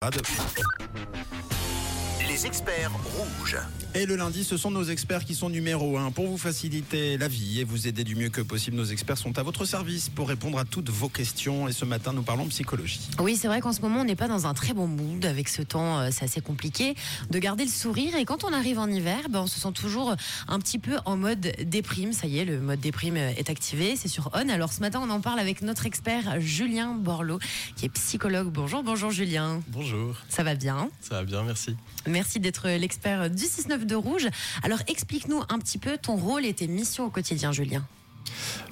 Pas de- Les experts rouges. Et le lundi, ce sont nos experts qui sont numéro un pour vous faciliter la vie et vous aider du mieux que possible. Nos experts sont à votre service pour répondre à toutes vos questions. Et ce matin, nous parlons psychologie. Oui, c'est vrai qu'en ce moment, on n'est pas dans un très bon mood avec ce temps, euh, c'est assez compliqué de garder le sourire. Et quand on arrive en hiver, ben, on se sent toujours un petit peu en mode déprime. Ça y est, le mode déprime euh, est activé, c'est sur On. Alors ce matin, on en parle avec notre expert Julien Borloo, qui est psychologue. Bonjour, bonjour Julien. Bonjour, Ça va bien? Ça va bien, merci. Merci d'être l'expert du 6-9 de Rouge. Alors explique-nous un petit peu ton rôle et tes missions au quotidien, Julien.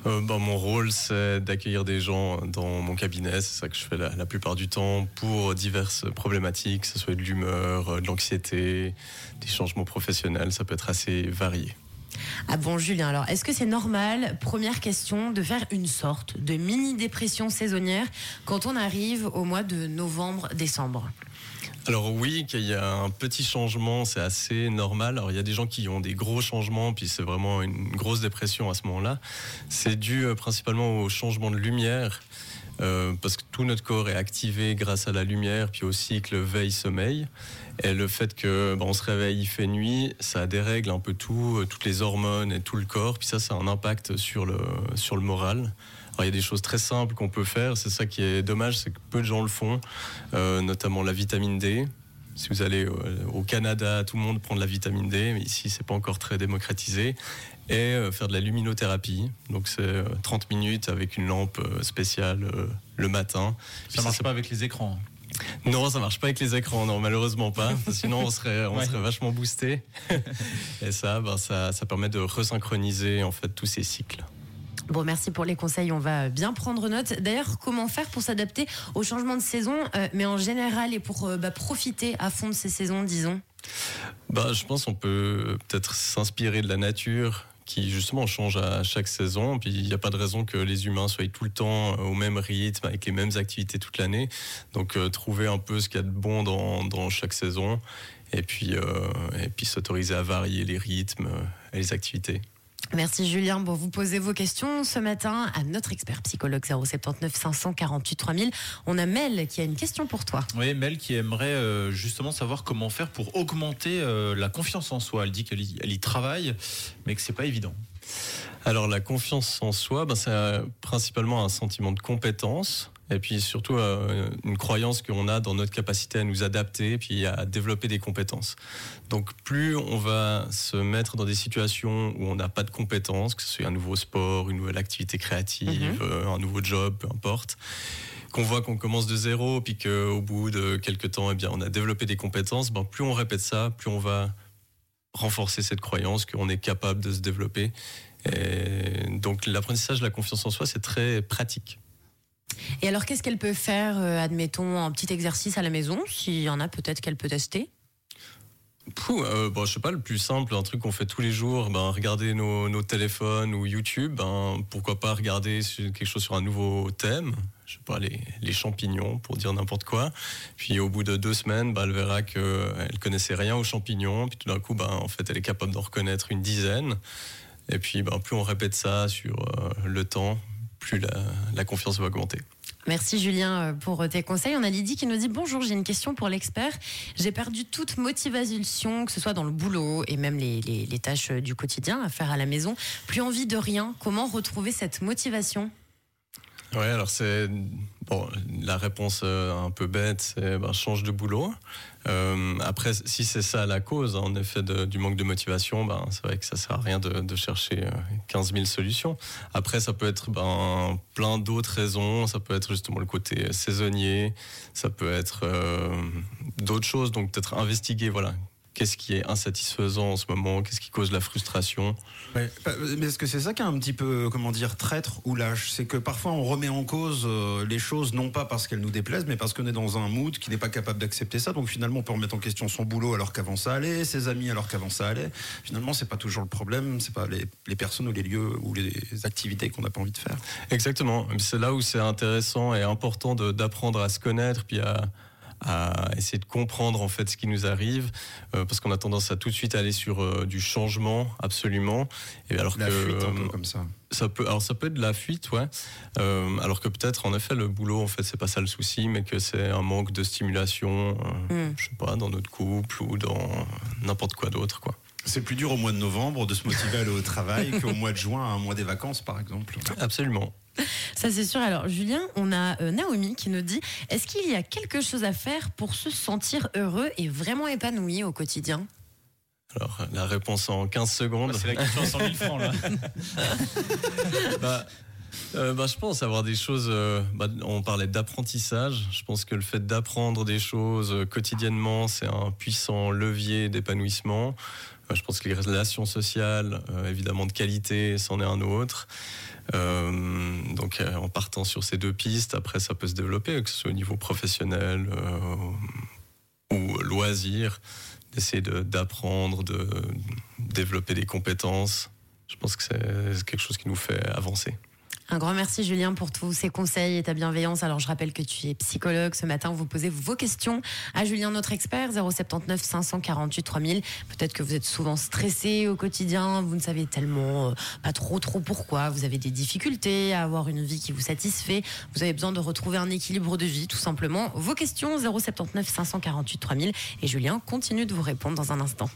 Euh, bah, mon rôle, c'est d'accueillir des gens dans mon cabinet. C'est ça que je fais la, la plupart du temps pour diverses problématiques, que ce soit de l'humeur, euh, de l'anxiété, des changements professionnels. Ça peut être assez varié. Ah bon, Julien, alors est-ce que c'est normal, première question, de faire une sorte de mini-dépression saisonnière quand on arrive au mois de novembre-décembre? Alors oui, qu'il y a un petit changement, c'est assez normal. Alors il y a des gens qui ont des gros changements, puis c'est vraiment une grosse dépression à ce moment-là. C'est dû euh, principalement au changement de lumière, euh, parce que tout notre corps est activé grâce à la lumière, puis au cycle veille-sommeil. Et le fait que bah, on se réveille, il fait nuit, ça dérègle un peu tout, euh, toutes les hormones et tout le corps, puis ça, ça a un impact sur le, sur le moral. Alors, il y a des choses très simples qu'on peut faire. C'est ça qui est dommage, c'est que peu de gens le font, euh, notamment la vitamine D. Si vous allez au, au Canada, tout le monde prend de la vitamine D, mais ici, c'est pas encore très démocratisé. Et euh, faire de la luminothérapie. Donc, c'est euh, 30 minutes avec une lampe euh, spéciale euh, le matin. Puis Ça marche c'est- pas avec les écrans. non, ça marche pas avec les écrans, non, malheureusement pas. Sinon, on serait, on Ouais. serait vachement boosté. Et ça, ben, ça, ça permet de resynchroniser en fait tous ces cycles. Bon, merci pour les conseils, on va bien prendre note. D'ailleurs, comment faire pour s'adapter au changement de saison, euh, mais en général et pour euh, bah, profiter à fond de ces saisons, disons? Bah, je pense qu'on peut peut-être s'inspirer de la nature qui justement change à chaque saison. Puis il n'y a pas de raison que les humains soient tout le temps euh, au même rythme, avec les mêmes activités toute l'année. Donc trouver un peu ce qu'il y a de bon dans, chaque saison et puis, et puis s'autoriser à varier les rythmes et les activités. Merci Julien. Bon, vous posez vos questions ce matin à notre expert psychologue 079 548 3000. On a Mel qui a une question pour toi. Oui, Mel qui aimerait euh, justement savoir comment faire pour augmenter euh, la confiance en soi. Elle dit qu'elle y, travaille, mais que c'est pas évident. Alors la confiance en soi, ben, c'est principalement un sentiment de compétence et puis surtout euh, une croyance qu'on a dans notre capacité à nous adapter puis à développer des compétences. Donc plus on va se mettre dans des situations où on n'a pas de compétences, que ce soit un nouveau sport, une nouvelle activité créative, euh, un nouveau job, peu importe, qu'on voit qu'on commence de zéro puis qu'au bout de quelques temps, eh bien, on a développé des compétences, ben, plus on répète ça, plus on va renforcer cette croyance qu'on est capable de se développer. Et donc l'apprentissage de la confiance en soi, c'est très pratique. Et alors, qu'est-ce qu'elle peut faire, euh, admettons, un petit exercice à la maison S'il y en a, peut-être qu'elle peut tester? Pouh, euh, je sais pas, le plus simple, un truc qu'on fait tous les jours, ben, regarder nos, téléphones ou YouTube, ben, pourquoi pas regarder quelque chose sur un nouveau thème, je sais pas, les, les champignons, pour dire n'importe quoi. Puis au bout de deux semaines, ben, elle verra qu'elle connaissait rien aux champignons, puis tout d'un coup, ben, en fait, elle est capable d'en reconnaître une dizaine. Et puis, ben, plus on répète ça sur euh, le temps, la, confiance va augmenter. Merci Julien euh, pour tes conseils. On a Lydie qui nous dit bonjour, j'ai une question pour l'expert. J'ai perdu toute motivation, que ce soit dans le boulot et même les tâches euh, du quotidien à faire à la maison. Plus envie de rien. Comment retrouver cette motivation? Ouais, alors c'est bon, la réponse euh, un peu bête, c'est ben, change de boulot. Euh, après, si c'est ça la cause, en effet, de- du manque de motivation, ben c'est vrai que ça sert à rien de, chercher euh, 15 000 solutions. Après, ça peut être ben plein d'autres raisons. Ça peut être justement le côté saisonnier. Ça peut être euh, d'autres choses. Donc peut-être investiguer, voilà. Qu'est-ce qui est insatisfaisant en ce moment Qu'est-ce qui cause la frustration Ouais, bah, mais est-ce que c'est ça qui est un petit peu, comment dire, traître ou lâche? C'est que parfois on remet en cause euh, les choses, non pas parce qu'elles nous déplaisent, mais parce qu'on est dans un mood qui n'est pas capable d'accepter ça. Donc finalement, on peut remettre en question son boulot alors qu'avant ça allait, ses amis alors qu'avant ça allait. Finalement, c'est pas toujours le problème, c'est pas les, les personnes ou les lieux ou les activités qu'on n'a pas envie de faire. Exactement. C'est là où c'est intéressant et important d'apprendre à se connaître, puis à, à essayer de comprendre en fait ce qui nous arrive, euh, parce qu'on a tendance à tout de suite aller sur euh, du changement absolument. Et alors la fuite un peu comme ça. Ça peut, alors ça peut être de la fuite, ouais. alors que peut-être en effet le boulot en fait c'est pas ça le souci, mais que c'est un manque de stimulation, mm. je sais pas, dans notre couple ou dans n'importe quoi d'autre, quoi. C'est plus dur au mois de novembre de se motiver à aller au travail qu'au mois de juin, un mois des vacances, par exemple. Absolument. Ça, c'est sûr. Alors, Julien, on a euh, Naomi qui nous dit est-ce qu'il y a quelque chose à faire pour se sentir heureux et vraiment épanoui au quotidien? Alors, la réponse en 15 secondes. C'est la question à 100 000 francs, là. bah, euh, bah, je pense avoir des choses. Euh, bah, on parlait d'apprentissage. Je pense que le fait d'apprendre des choses quotidiennement, c'est un puissant levier d'épanouissement. Je pense que les relations sociales, évidemment de qualité, c'en est un autre. Euh, donc euh, en partant sur ces deux pistes, après ça peut se développer, que ce soit au niveau professionnel euh, ou loisir, d'essayer d'apprendre, de, développer des compétences. Je pense que c'est quelque chose qui nous fait avancer. Un grand merci Julien pour tous ces conseils et ta bienveillance. Alors je rappelle que tu es psychologue. Ce matin, vous posez vos questions à Julien, notre expert, 079 548 3000. Peut-être que vous êtes souvent stressé au quotidien, vous ne savez tellement euh, pas trop trop pourquoi. Vous avez des difficultés à avoir une vie qui vous satisfait. Vous avez besoin de retrouver un équilibre de vie, tout simplement. Vos questions 079 548 3000 et Julien continue de vous répondre dans un instant.